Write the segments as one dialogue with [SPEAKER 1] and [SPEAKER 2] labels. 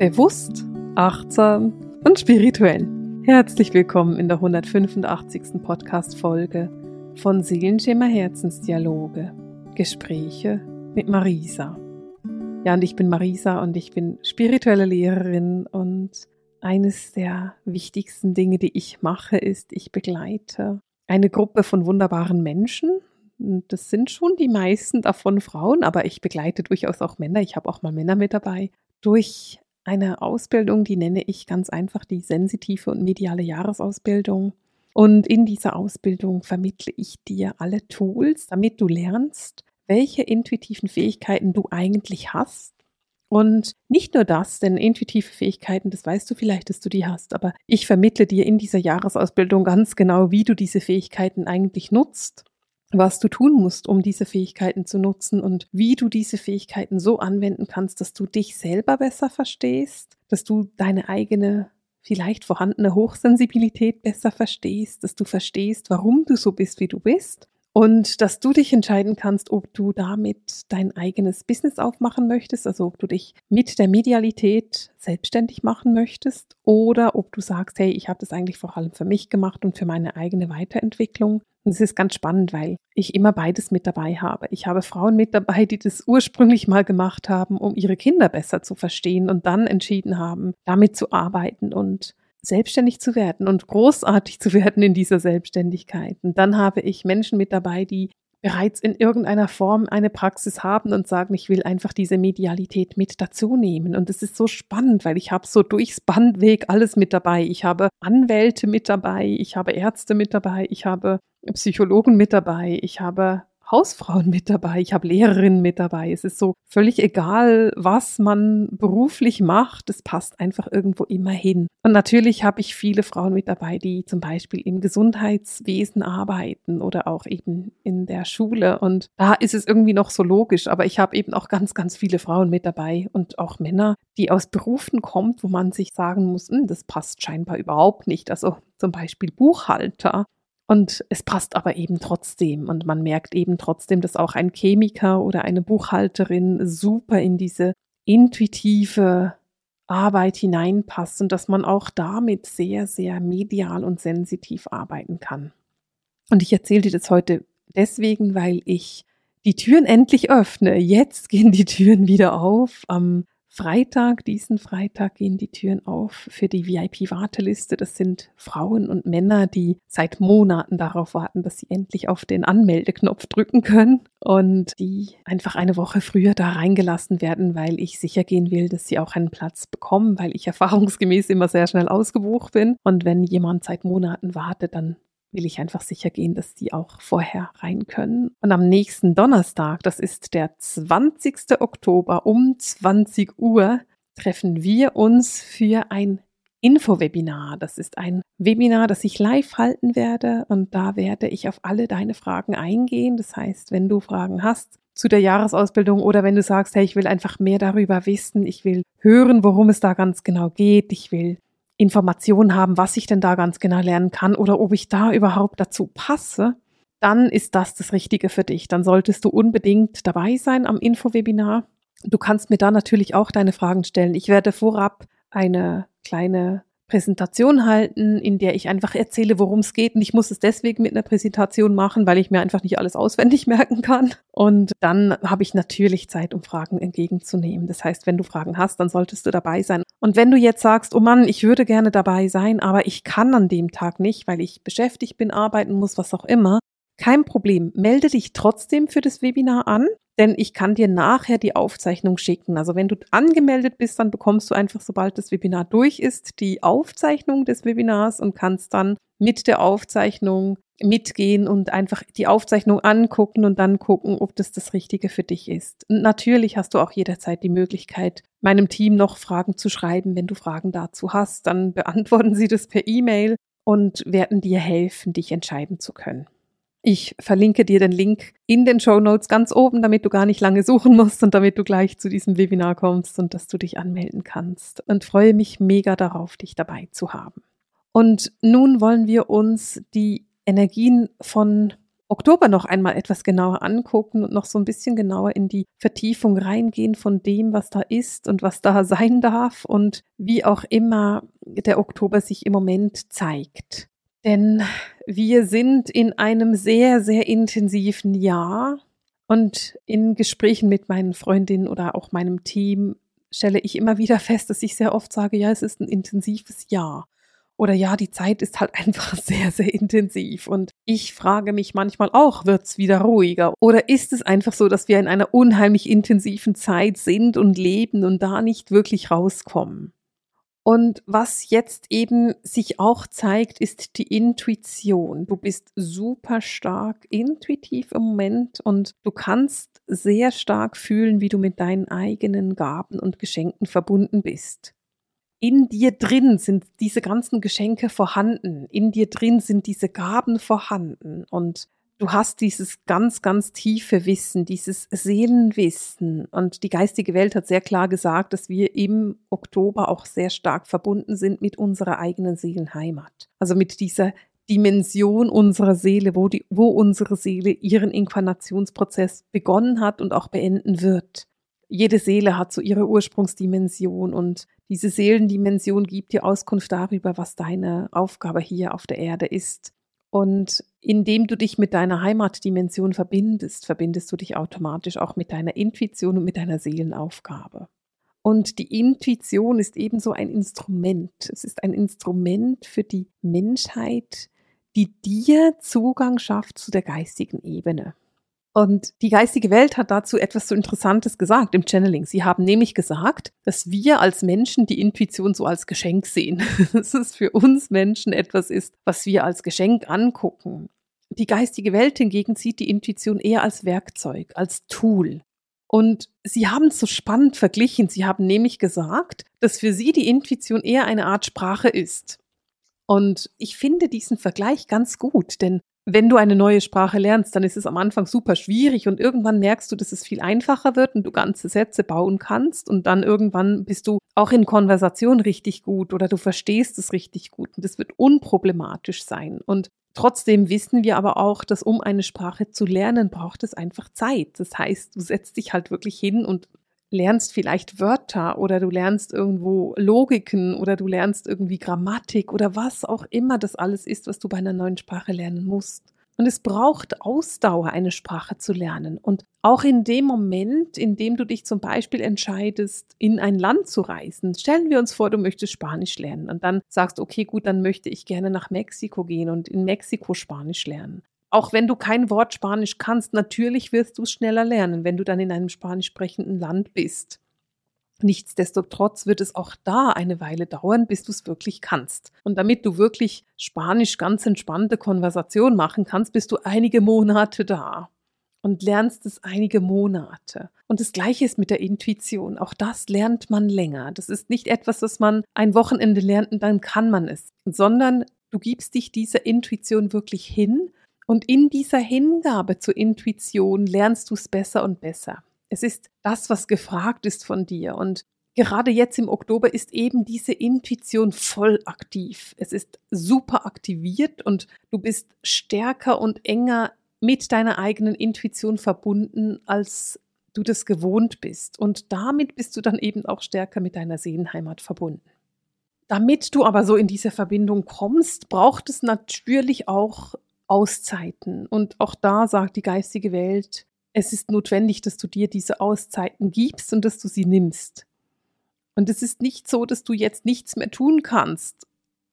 [SPEAKER 1] Bewusst, achtsam und spirituell. Herzlich willkommen in der 185. Podcast-Folge von Seelenschimmer Herzensdialoge. Gespräche mit Marisa. Ja, und ich bin Marisa und ich bin spirituelle Lehrerin und eines der wichtigsten Dinge, die ich mache, ist, ich begleite eine Gruppe von wunderbaren Menschen. Das sind schon die meisten davon Frauen, aber ich begleite durchaus auch Männer. Ich habe auch mal Männer mit dabei. Durch eine Ausbildung, die nenne ich ganz einfach die sensitive und mediale Jahresausbildung. Und in dieser Ausbildung vermittle ich dir alle Tools, damit du lernst, welche intuitiven Fähigkeiten du eigentlich hast. Und nicht nur das, denn intuitive Fähigkeiten, das weißt du vielleicht, dass du die hast, aber ich vermittle dir in dieser Jahresausbildung ganz genau, wie du diese Fähigkeiten eigentlich nutzt was du tun musst, um diese Fähigkeiten zu nutzen und wie du diese Fähigkeiten so anwenden kannst, dass du dich selber besser verstehst, dass du deine eigene vielleicht vorhandene Hochsensibilität besser verstehst, dass du verstehst, warum du so bist, wie du bist und dass du dich entscheiden kannst, ob du damit dein eigenes Business aufmachen möchtest, also ob du dich mit der Medialität selbstständig machen möchtest oder ob du sagst, hey, ich habe das eigentlich vor allem für mich gemacht und für meine eigene Weiterentwicklung und es ist ganz spannend, weil ich immer beides mit dabei habe. Ich habe Frauen mit dabei, die das ursprünglich mal gemacht haben, um ihre Kinder besser zu verstehen und dann entschieden haben, damit zu arbeiten und selbstständig zu werden und großartig zu werden in dieser Selbstständigkeit. Und dann habe ich Menschen mit dabei, die bereits in irgendeiner Form eine Praxis haben und sagen, ich will einfach diese Medialität mit dazu nehmen. Und es ist so spannend, weil ich habe so durchs Bandweg alles mit dabei. Ich habe Anwälte mit dabei, ich habe Ärzte mit dabei, ich habe Psychologen mit dabei, ich habe Hausfrauen mit dabei, ich habe Lehrerinnen mit dabei. Es ist so völlig egal, was man beruflich macht, es passt einfach irgendwo immer hin. Und natürlich habe ich viele Frauen mit dabei, die zum Beispiel im Gesundheitswesen arbeiten oder auch eben in der Schule. Und da ist es irgendwie noch so logisch, aber ich habe eben auch ganz, ganz viele Frauen mit dabei und auch Männer, die aus Berufen kommt, wo man sich sagen muss, hm, das passt scheinbar überhaupt nicht. Also zum Beispiel Buchhalter und es passt aber eben trotzdem. Und man merkt eben trotzdem, dass auch ein Chemiker oder eine Buchhalterin super in diese intuitive Arbeit hineinpasst und dass man auch damit sehr, sehr medial und sensitiv arbeiten kann. Und ich erzähle dir das heute deswegen, weil ich die Türen endlich öffne. Jetzt gehen die Türen wieder auf. Am Freitag, diesen Freitag gehen die Türen auf für die VIP-Warteliste. Das sind Frauen und Männer, die seit Monaten darauf warten, dass sie endlich auf den Anmeldeknopf drücken können und die einfach eine Woche früher da reingelassen werden, weil ich sicher gehen will, dass sie auch einen Platz bekommen, weil ich erfahrungsgemäß immer sehr schnell ausgebucht bin. Und wenn jemand seit Monaten wartet, dann will ich einfach sicher gehen, dass die auch vorher rein können. Und am nächsten Donnerstag, das ist der 20. Oktober um 20 Uhr, treffen wir uns für ein Infowebinar. Das ist ein Webinar, das ich live halten werde und da werde ich auf alle deine Fragen eingehen. Das heißt, wenn du Fragen hast zu der Jahresausbildung oder wenn du sagst, hey, ich will einfach mehr darüber wissen, ich will hören, worum es da ganz genau geht, ich will Informationen haben, was ich denn da ganz genau lernen kann oder ob ich da überhaupt dazu passe, dann ist das das Richtige für dich. Dann solltest du unbedingt dabei sein am Infowebinar. Du kannst mir da natürlich auch deine Fragen stellen. Ich werde vorab eine kleine Präsentation halten, in der ich einfach erzähle, worum es geht. Und ich muss es deswegen mit einer Präsentation machen, weil ich mir einfach nicht alles auswendig merken kann. Und dann habe ich natürlich Zeit, um Fragen entgegenzunehmen. Das heißt, wenn du Fragen hast, dann solltest du dabei sein. Und wenn du jetzt sagst, oh Mann, ich würde gerne dabei sein, aber ich kann an dem Tag nicht, weil ich beschäftigt bin, arbeiten muss, was auch immer, kein Problem. Melde dich trotzdem für das Webinar an denn ich kann dir nachher die Aufzeichnung schicken. Also wenn du angemeldet bist, dann bekommst du einfach, sobald das Webinar durch ist, die Aufzeichnung des Webinars und kannst dann mit der Aufzeichnung mitgehen und einfach die Aufzeichnung angucken und dann gucken, ob das das Richtige für dich ist. Und natürlich hast du auch jederzeit die Möglichkeit, meinem Team noch Fragen zu schreiben. Wenn du Fragen dazu hast, dann beantworten sie das per E-Mail und werden dir helfen, dich entscheiden zu können. Ich verlinke dir den Link in den Show Notes ganz oben, damit du gar nicht lange suchen musst und damit du gleich zu diesem Webinar kommst und dass du dich anmelden kannst. Und freue mich mega darauf, dich dabei zu haben. Und nun wollen wir uns die Energien von Oktober noch einmal etwas genauer angucken und noch so ein bisschen genauer in die Vertiefung reingehen von dem, was da ist und was da sein darf und wie auch immer der Oktober sich im Moment zeigt. Denn wir sind in einem sehr, sehr intensiven Jahr und in Gesprächen mit meinen Freundinnen oder auch meinem Team stelle ich immer wieder fest, dass ich sehr oft sage, ja, es ist ein intensives Jahr. Oder ja, die Zeit ist halt einfach sehr, sehr intensiv. Und ich frage mich manchmal auch, wird's wieder ruhiger? Oder ist es einfach so, dass wir in einer unheimlich intensiven Zeit sind und leben und da nicht wirklich rauskommen? Und was jetzt eben sich auch zeigt, ist die Intuition. Du bist super stark intuitiv im Moment und du kannst sehr stark fühlen, wie du mit deinen eigenen Gaben und Geschenken verbunden bist. In dir drin sind diese ganzen Geschenke vorhanden. In dir drin sind diese Gaben vorhanden. Und du hast dieses ganz, ganz tiefe Wissen, dieses Seelenwissen. Und die geistige Welt hat sehr klar gesagt, dass wir im Oktober auch sehr stark verbunden sind mit unserer eigenen Seelenheimat. Also mit dieser Dimension unserer Seele, wo, die, wo unsere Seele ihren Inkarnationsprozess begonnen hat und auch beenden wird. Jede Seele hat so ihre Ursprungsdimension und diese Seelendimension gibt dir Auskunft darüber, was deine Aufgabe hier auf der Erde ist. Und indem du dich mit deiner Heimatdimension verbindest, verbindest du dich automatisch auch mit deiner Intuition und mit deiner Seelenaufgabe. Und die Intuition ist ebenso ein Instrument. Es ist ein Instrument für die Menschheit, die dir Zugang schafft zu der geistigen Ebene. Und die geistige Welt hat dazu etwas so Interessantes gesagt im Channeling. Sie haben nämlich gesagt, dass wir als Menschen die Intuition so als Geschenk sehen. dass es für uns Menschen etwas ist, was wir als Geschenk angucken. Die geistige Welt hingegen sieht die Intuition eher als Werkzeug, als Tool. Und sie haben es so spannend verglichen. Sie haben nämlich gesagt, dass für sie die Intuition eher eine Art Sprache ist. Und ich finde diesen Vergleich ganz gut, denn wenn du eine neue Sprache lernst, dann ist es am Anfang super schwierig und irgendwann merkst du, dass es viel einfacher wird und du ganze Sätze bauen kannst und dann irgendwann bist du auch in Konversation richtig gut oder du verstehst es richtig gut und es wird unproblematisch sein. Und trotzdem wissen wir aber auch, dass um eine Sprache zu lernen, braucht es einfach Zeit. Das heißt, du setzt dich halt wirklich hin und lernst vielleicht Wörter oder du lernst irgendwo Logiken oder du lernst irgendwie Grammatik oder was auch immer das alles ist, was du bei einer neuen Sprache lernen musst. Und es braucht Ausdauer, eine Sprache zu lernen. Und auch in dem Moment, in dem du dich zum Beispiel entscheidest, in ein Land zu reisen, stellen wir uns vor, du möchtest Spanisch lernen und dann sagst, okay, gut, dann möchte ich gerne nach Mexiko gehen und in Mexiko Spanisch lernen auch wenn du kein Wort Spanisch kannst, natürlich wirst du es schneller lernen, wenn du dann in einem spanisch sprechenden Land bist. Nichtsdestotrotz wird es auch da eine Weile dauern, bis du es wirklich kannst. Und damit du wirklich Spanisch ganz entspannte Konversation machen kannst, bist du einige Monate da und lernst es einige Monate. Und das Gleiche ist mit der Intuition. Auch das lernt man länger. Das ist nicht etwas, was man ein Wochenende lernt und dann kann man es, sondern du gibst dich dieser Intuition wirklich hin und in dieser Hingabe zur Intuition lernst du es besser und besser. Es ist das, was gefragt ist von dir. Und gerade jetzt im Oktober ist eben diese Intuition voll aktiv. Es ist super aktiviert und du bist stärker und enger mit deiner eigenen Intuition verbunden, als du das gewohnt bist. Und damit bist du dann eben auch stärker mit deiner Seelenheimat verbunden. Damit du aber so in diese Verbindung kommst, braucht es natürlich auch Auszeiten. Und auch da sagt die geistige Welt, es ist notwendig, dass du dir diese Auszeiten gibst und dass du sie nimmst. Und es ist nicht so, dass du jetzt nichts mehr tun kannst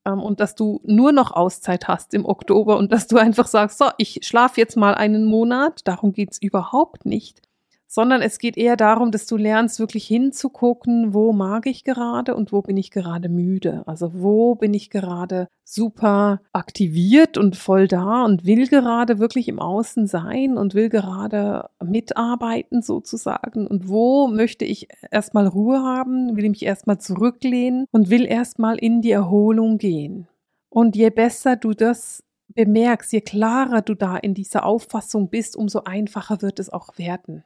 [SPEAKER 1] ähm, und dass du nur noch Auszeit hast im Oktober und dass du einfach sagst, so, ich schlafe jetzt mal einen Monat. Darum geht es überhaupt nicht sondern es geht eher darum, dass du lernst, wirklich hinzugucken, wo mag ich gerade und wo bin ich gerade müde. Also wo bin ich gerade super aktiviert und voll da und will gerade wirklich im Außen sein und will gerade mitarbeiten sozusagen. Und wo möchte ich erstmal Ruhe haben, will ich mich erstmal zurücklehnen und will erstmal in die Erholung gehen. Und je besser du das bemerkst, je klarer du da in dieser Auffassung bist, umso einfacher wird es auch werden.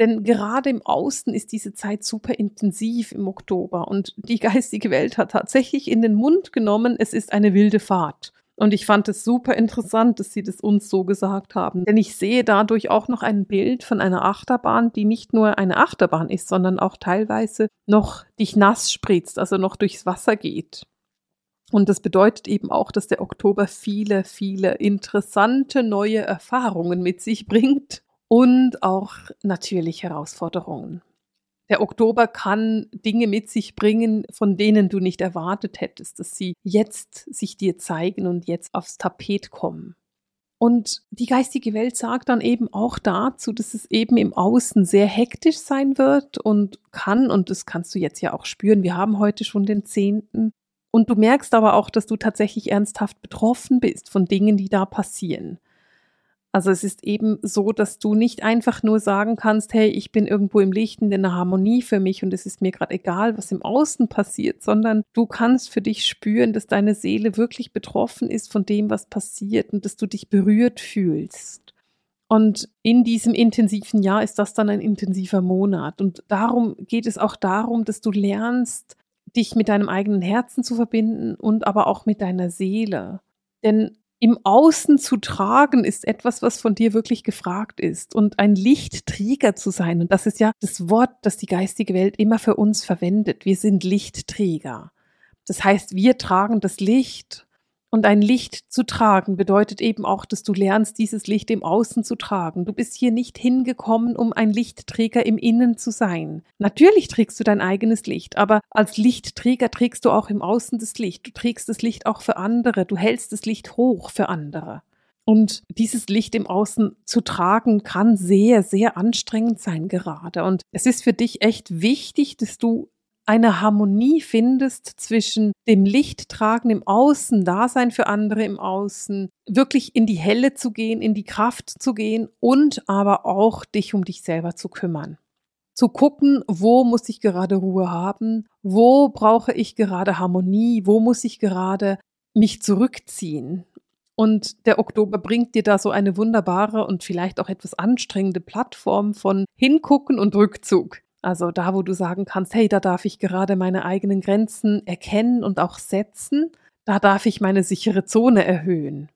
[SPEAKER 1] Denn gerade im Außen ist diese Zeit super intensiv im Oktober und die geistige Welt hat tatsächlich in den Mund genommen, es ist eine wilde Fahrt. Und ich fand es super interessant, dass sie das uns so gesagt haben. Denn ich sehe dadurch auch noch ein Bild von einer Achterbahn, die nicht nur eine Achterbahn ist, sondern auch teilweise noch dich nass spritzt, also noch durchs Wasser geht. Und das bedeutet eben auch, dass der Oktober viele, viele interessante neue Erfahrungen mit sich bringt und auch natürlich Herausforderungen. Der Oktober kann Dinge mit sich bringen, von denen du nicht erwartet hättest, dass sie jetzt sich dir zeigen und jetzt aufs Tapet kommen. Und die geistige Welt sagt dann eben auch dazu, dass es eben im Außen sehr hektisch sein wird und kann, und das kannst du jetzt ja auch spüren, wir haben heute schon den zehnten, und du merkst aber auch, dass du tatsächlich ernsthaft betroffen bist von Dingen, die da passieren. Also es ist eben so, dass du nicht einfach nur sagen kannst, hey, ich bin irgendwo im Licht in der Harmonie für mich und es ist mir gerade egal, was im Außen passiert, sondern du kannst für dich spüren, dass deine Seele wirklich betroffen ist von dem, was passiert und dass du dich berührt fühlst. Und in diesem intensiven Jahr ist das dann ein intensiver Monat. Und darum geht es auch darum, dass du lernst, dich mit deinem eigenen Herzen zu verbinden und aber auch mit deiner Seele. Denn im Außen zu tragen ist etwas, was von dir wirklich gefragt ist und ein Lichtträger zu sein. Und das ist ja das Wort, das die geistige Welt immer für uns verwendet. Wir sind Lichtträger. Das heißt, wir tragen das Licht und ein Licht zu tragen bedeutet eben auch, dass du lernst, dieses Licht im Außen zu tragen. Du bist hier nicht hingekommen, um ein Lichtträger im Innen zu sein. Natürlich trägst du dein eigenes Licht, aber als Lichtträger trägst du auch im Außen das Licht. Du trägst das Licht auch für andere. Du hältst das Licht hoch für andere. Und dieses Licht im Außen zu tragen, kann sehr, sehr anstrengend sein gerade. Und es ist für dich echt wichtig, dass du eine Harmonie findest zwischen dem Lichttragen im Außen, Dasein für andere im Außen, wirklich in die Helle zu gehen, in die Kraft zu gehen und aber auch dich um dich selber zu kümmern. Zu gucken, wo muss ich gerade Ruhe haben, wo brauche ich gerade Harmonie, wo muss ich gerade mich zurückziehen. Und der Oktober bringt dir da so eine wunderbare und vielleicht auch etwas anstrengende Plattform von Hingucken und Rückzug. Also da, wo du sagen kannst, hey, da darf ich gerade meine eigenen Grenzen erkennen und auch setzen, da darf ich meine sichere Zone erhöhen.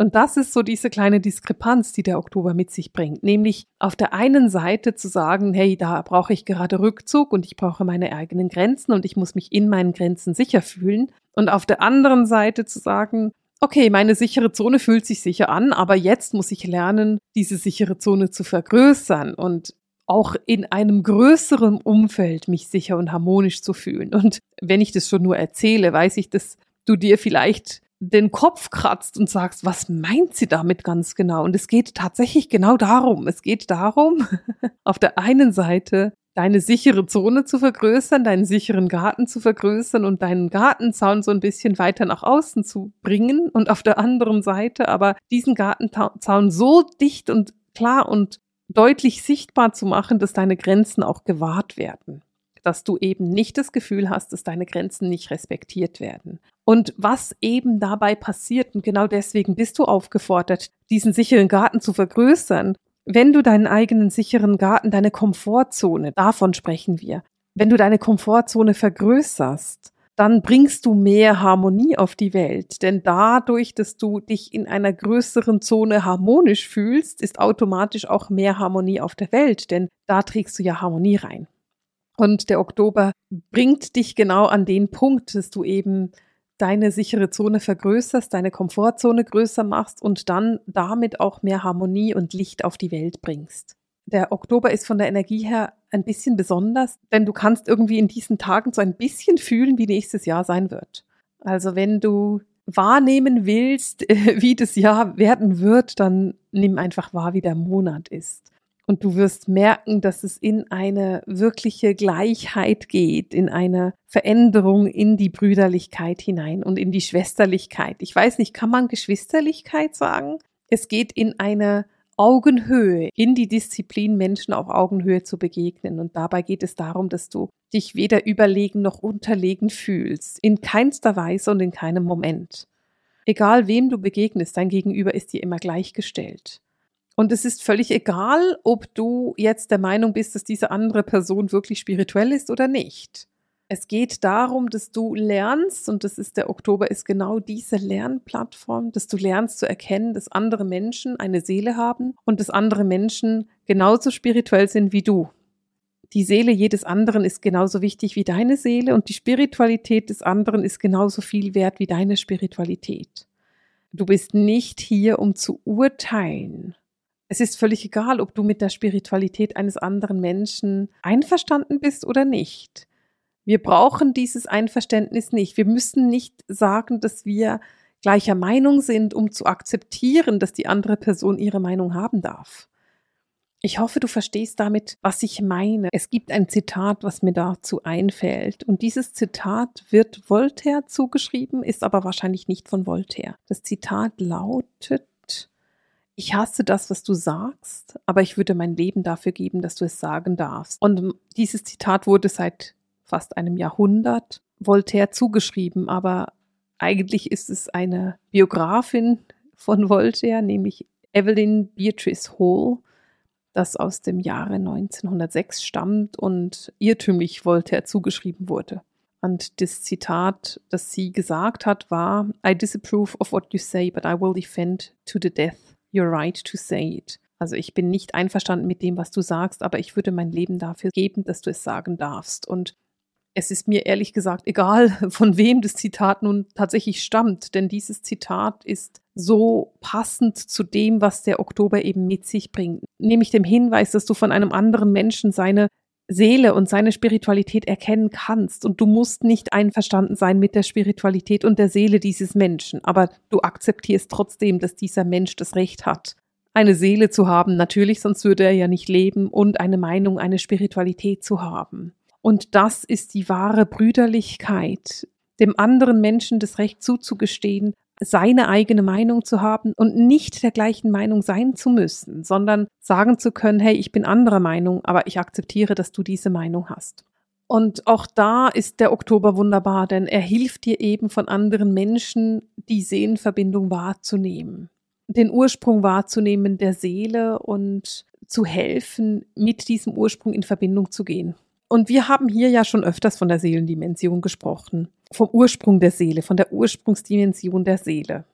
[SPEAKER 1] Und das ist so diese kleine Diskrepanz, die der Oktober mit sich bringt. Nämlich auf der einen Seite zu sagen, hey, da brauche ich gerade Rückzug und ich brauche meine eigenen Grenzen und ich muss mich in meinen Grenzen sicher fühlen. Und auf der anderen Seite zu sagen, okay, meine sichere Zone fühlt sich sicher an, aber jetzt muss ich lernen, diese sichere Zone zu vergrößern und auch in einem größeren Umfeld mich sicher und harmonisch zu fühlen. Und wenn ich das schon nur erzähle, weiß ich, dass du dir vielleicht den Kopf kratzt und sagst, was meint sie damit ganz genau? Und es geht tatsächlich genau darum. Es geht darum, auf der einen Seite deine sichere Zone zu vergrößern, deinen sicheren Garten zu vergrößern und deinen Gartenzaun so ein bisschen weiter nach außen zu bringen und auf der anderen Seite aber diesen Gartenzaun so dicht und klar und deutlich sichtbar zu machen, dass deine Grenzen auch gewahrt werden. Dass du eben nicht das Gefühl hast, dass deine Grenzen nicht respektiert werden. Und was eben dabei passiert, und genau deswegen bist du aufgefordert, diesen sicheren Garten zu vergrößern, wenn du deinen eigenen sicheren Garten, deine Komfortzone, davon sprechen wir, wenn du deine Komfortzone vergrößerst, dann bringst du mehr Harmonie auf die Welt. Denn dadurch, dass du dich in einer größeren Zone harmonisch fühlst, ist automatisch auch mehr Harmonie auf der Welt, denn da trägst du ja Harmonie rein. Und der Oktober bringt dich genau an den Punkt, dass du eben deine sichere Zone vergrößerst, deine Komfortzone größer machst und dann damit auch mehr Harmonie und Licht auf die Welt bringst. Der Oktober ist von der Energie her ein bisschen besonders, denn du kannst irgendwie in diesen Tagen so ein bisschen fühlen, wie nächstes Jahr sein wird. Also wenn du wahrnehmen willst, wie das Jahr werden wird, dann nimm einfach wahr, wie der Monat ist. Und du wirst merken, dass es in eine wirkliche Gleichheit geht, in eine Veränderung in die Brüderlichkeit hinein und in die Schwesterlichkeit. Ich weiß nicht, kann man Geschwisterlichkeit sagen? Es geht in eine Augenhöhe, in die Disziplin, Menschen auf Augenhöhe zu begegnen. Und dabei geht es darum, dass du dich weder überlegen noch unterlegen fühlst. In keinster Weise und in keinem Moment. Egal wem du begegnest, dein Gegenüber ist dir immer gleichgestellt. Und es ist völlig egal, ob du jetzt der Meinung bist, dass diese andere Person wirklich spirituell ist oder nicht. Es geht darum, dass du lernst, und das ist der Oktober, ist genau diese Lernplattform, dass du lernst zu erkennen, dass andere Menschen eine Seele haben und dass andere Menschen genauso spirituell sind wie du. Die Seele jedes anderen ist genauso wichtig wie deine Seele und die Spiritualität des anderen ist genauso viel wert wie deine Spiritualität. Du bist nicht hier, um zu urteilen. Es ist völlig egal, ob du mit der Spiritualität eines anderen Menschen einverstanden bist oder nicht. Wir brauchen dieses Einverständnis nicht. Wir müssen nicht sagen, dass wir gleicher Meinung sind, um zu akzeptieren, dass die andere Person ihre Meinung haben darf. Ich hoffe, du verstehst damit, was ich meine. Es gibt ein Zitat, was mir dazu einfällt. Und dieses Zitat wird Voltaire zugeschrieben, ist aber wahrscheinlich nicht von Voltaire. Das Zitat lautet, ich hasse das, was du sagst, aber ich würde mein Leben dafür geben, dass du es sagen darfst. Und dieses Zitat wurde seit fast einem Jahrhundert Voltaire zugeschrieben, aber eigentlich ist es eine Biografin von Voltaire, nämlich Evelyn Beatrice Hall, das aus dem Jahre 1906 stammt und irrtümlich Voltaire zugeschrieben wurde. Und das Zitat, das sie gesagt hat, war, I disapprove of what you say, but I will defend to the death your right to say it. Also ich bin nicht einverstanden mit dem, was du sagst, aber ich würde mein Leben dafür geben, dass du es sagen darfst. Und es ist mir ehrlich gesagt egal, von wem das Zitat nun tatsächlich stammt, denn dieses Zitat ist so passend zu dem, was der Oktober eben mit sich bringt. Nämlich dem Hinweis, dass du von einem anderen Menschen seine Seele und seine Spiritualität erkennen kannst. Und du musst nicht einverstanden sein mit der Spiritualität und der Seele dieses Menschen, aber du akzeptierst trotzdem, dass dieser Mensch das Recht hat, eine Seele zu haben, natürlich, sonst würde er ja nicht leben, und eine Meinung, eine Spiritualität zu haben. Und das ist die wahre Brüderlichkeit, dem anderen Menschen das Recht zuzugestehen, seine eigene Meinung zu haben und nicht der gleichen Meinung sein zu müssen, sondern sagen zu können, hey, ich bin anderer Meinung, aber ich akzeptiere, dass du diese Meinung hast. Und auch da ist der Oktober wunderbar, denn er hilft dir eben von anderen Menschen, die Seelenverbindung wahrzunehmen, den Ursprung wahrzunehmen der Seele und zu helfen, mit diesem Ursprung in Verbindung zu gehen. Und wir haben hier ja schon öfters von der Seelendimension gesprochen, vom Ursprung der Seele, von der Ursprungsdimension der Seele.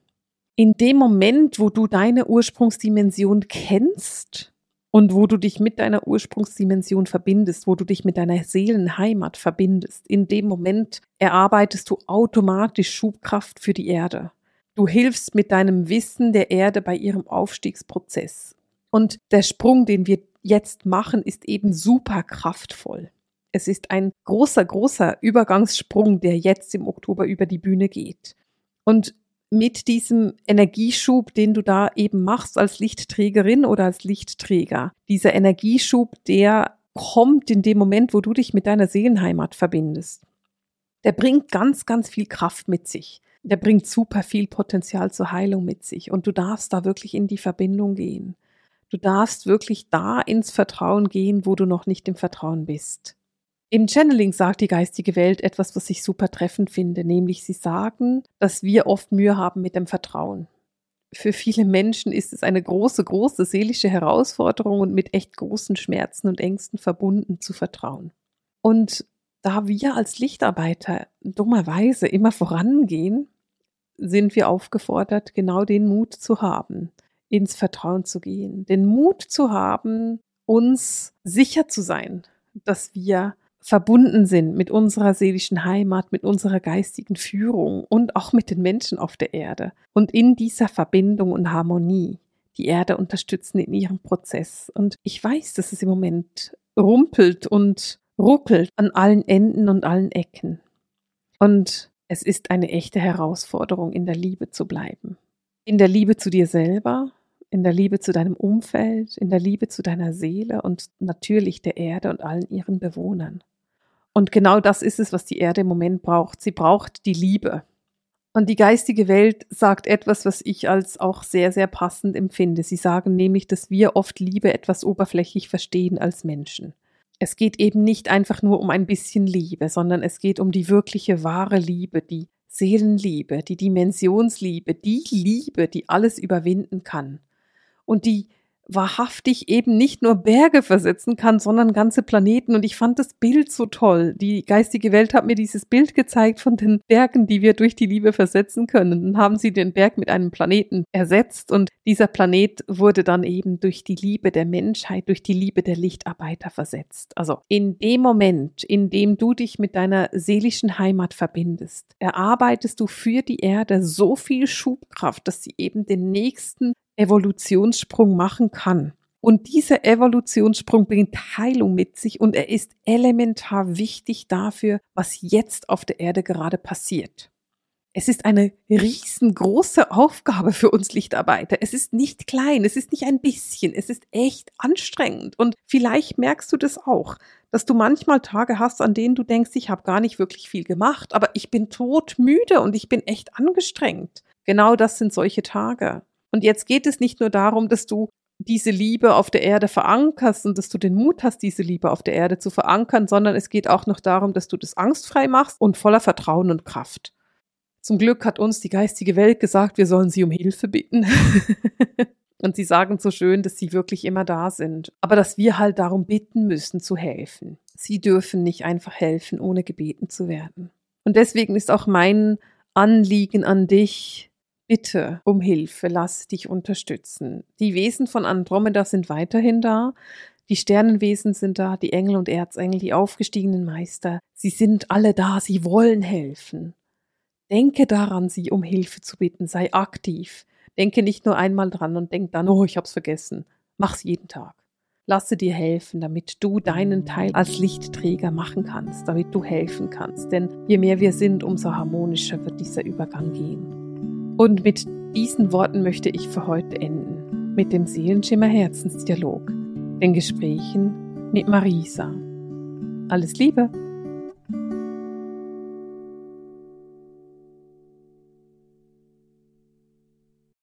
[SPEAKER 1] In dem Moment, wo du deine Ursprungsdimension kennst und wo du dich mit deiner Ursprungsdimension verbindest, wo du dich mit deiner Seelenheimat verbindest, in dem Moment erarbeitest du automatisch Schubkraft für die Erde. Du hilfst mit deinem Wissen der Erde bei ihrem Aufstiegsprozess. Und der Sprung, den wir jetzt machen, ist eben super kraftvoll. Es ist ein großer, großer Übergangssprung, der jetzt im Oktober über die Bühne geht. Und mit diesem Energieschub, den du da eben machst als Lichtträgerin oder als Lichtträger, dieser Energieschub, der kommt in dem Moment, wo du dich mit deiner Seelenheimat verbindest. Der bringt ganz, ganz viel Kraft mit sich. Der bringt super viel Potenzial zur Heilung mit sich. Und du darfst da wirklich in die Verbindung gehen. Du darfst wirklich da ins Vertrauen gehen, wo du noch nicht im Vertrauen bist. Im Channeling sagt die geistige Welt etwas, was ich super treffend finde, nämlich sie sagen, dass wir oft Mühe haben mit dem Vertrauen. Für viele Menschen ist es eine große, große seelische Herausforderung und mit echt großen Schmerzen und Ängsten verbunden zu vertrauen. Und da wir als Lichtarbeiter dummerweise immer vorangehen, sind wir aufgefordert, genau den Mut zu haben, ins Vertrauen zu gehen, den Mut zu haben, uns sicher zu sein, dass wir verbunden sind mit unserer seelischen Heimat, mit unserer geistigen Führung und auch mit den Menschen auf der Erde. Und in dieser Verbindung und Harmonie die Erde unterstützen in ihrem Prozess. Und ich weiß, dass es im Moment rumpelt und ruckelt an allen Enden und allen Ecken. Und es ist eine echte Herausforderung, in der Liebe zu bleiben. In der Liebe zu dir selber, in der Liebe zu deinem Umfeld, in der Liebe zu deiner Seele und natürlich der Erde und allen ihren Bewohnern. Und genau das ist es, was die Erde im Moment braucht. Sie braucht die Liebe. Und die geistige Welt sagt etwas, was ich als auch sehr, sehr passend empfinde. Sie sagen nämlich, dass wir oft Liebe etwas oberflächlich verstehen als Menschen. Es geht eben nicht einfach nur um ein bisschen Liebe, sondern es geht um die wirkliche wahre Liebe, die Seelenliebe, die Dimensionsliebe, die Liebe, die alles überwinden kann und die wahrhaftig eben nicht nur Berge versetzen kann, sondern ganze Planeten. Und ich fand das Bild so toll. Die geistige Welt hat mir dieses Bild gezeigt von den Bergen, die wir durch die Liebe versetzen können. Dann haben sie den Berg mit einem Planeten ersetzt und dieser Planet wurde dann eben durch die Liebe der Menschheit, durch die Liebe der Lichtarbeiter versetzt. Also in dem Moment, in dem du dich mit deiner seelischen Heimat verbindest, erarbeitest du für die Erde so viel Schubkraft, dass sie eben den nächsten Evolutionssprung machen kann. Und dieser Evolutionssprung bringt Heilung mit sich und er ist elementar wichtig dafür, was jetzt auf der Erde gerade passiert. Es ist eine riesengroße Aufgabe für uns Lichtarbeiter. Es ist nicht klein, es ist nicht ein bisschen, es ist echt anstrengend. Und vielleicht merkst du das auch, dass du manchmal Tage hast, an denen du denkst, ich habe gar nicht wirklich viel gemacht, aber ich bin todmüde und ich bin echt angestrengt. Genau das sind solche Tage. Und jetzt geht es nicht nur darum, dass du diese Liebe auf der Erde verankerst und dass du den Mut hast, diese Liebe auf der Erde zu verankern, sondern es geht auch noch darum, dass du das angstfrei machst und voller Vertrauen und Kraft. Zum Glück hat uns die geistige Welt gesagt, wir sollen sie um Hilfe bitten. und sie sagen so schön, dass sie wirklich immer da sind. Aber dass wir halt darum bitten müssen, zu helfen. Sie dürfen nicht einfach helfen, ohne gebeten zu werden. Und deswegen ist auch mein Anliegen an dich, Bitte um Hilfe, lass dich unterstützen. Die Wesen von Andromeda sind weiterhin da. Die Sternenwesen sind da, die Engel und Erzengel, die aufgestiegenen Meister. Sie sind alle da, sie wollen helfen. Denke daran, sie um Hilfe zu bitten, sei aktiv. Denke nicht nur einmal dran und denk dann, oh, ich hab's vergessen. Mach's jeden Tag. Lasse dir helfen, damit du deinen Teil als Lichtträger machen kannst, damit du helfen kannst. Denn je mehr wir sind, umso harmonischer wird dieser Übergang gehen. Und mit diesen Worten möchte ich für heute enden. Mit dem Seelenschimmer Herzensdialog. Den Gesprächen mit Marisa. Alles Liebe!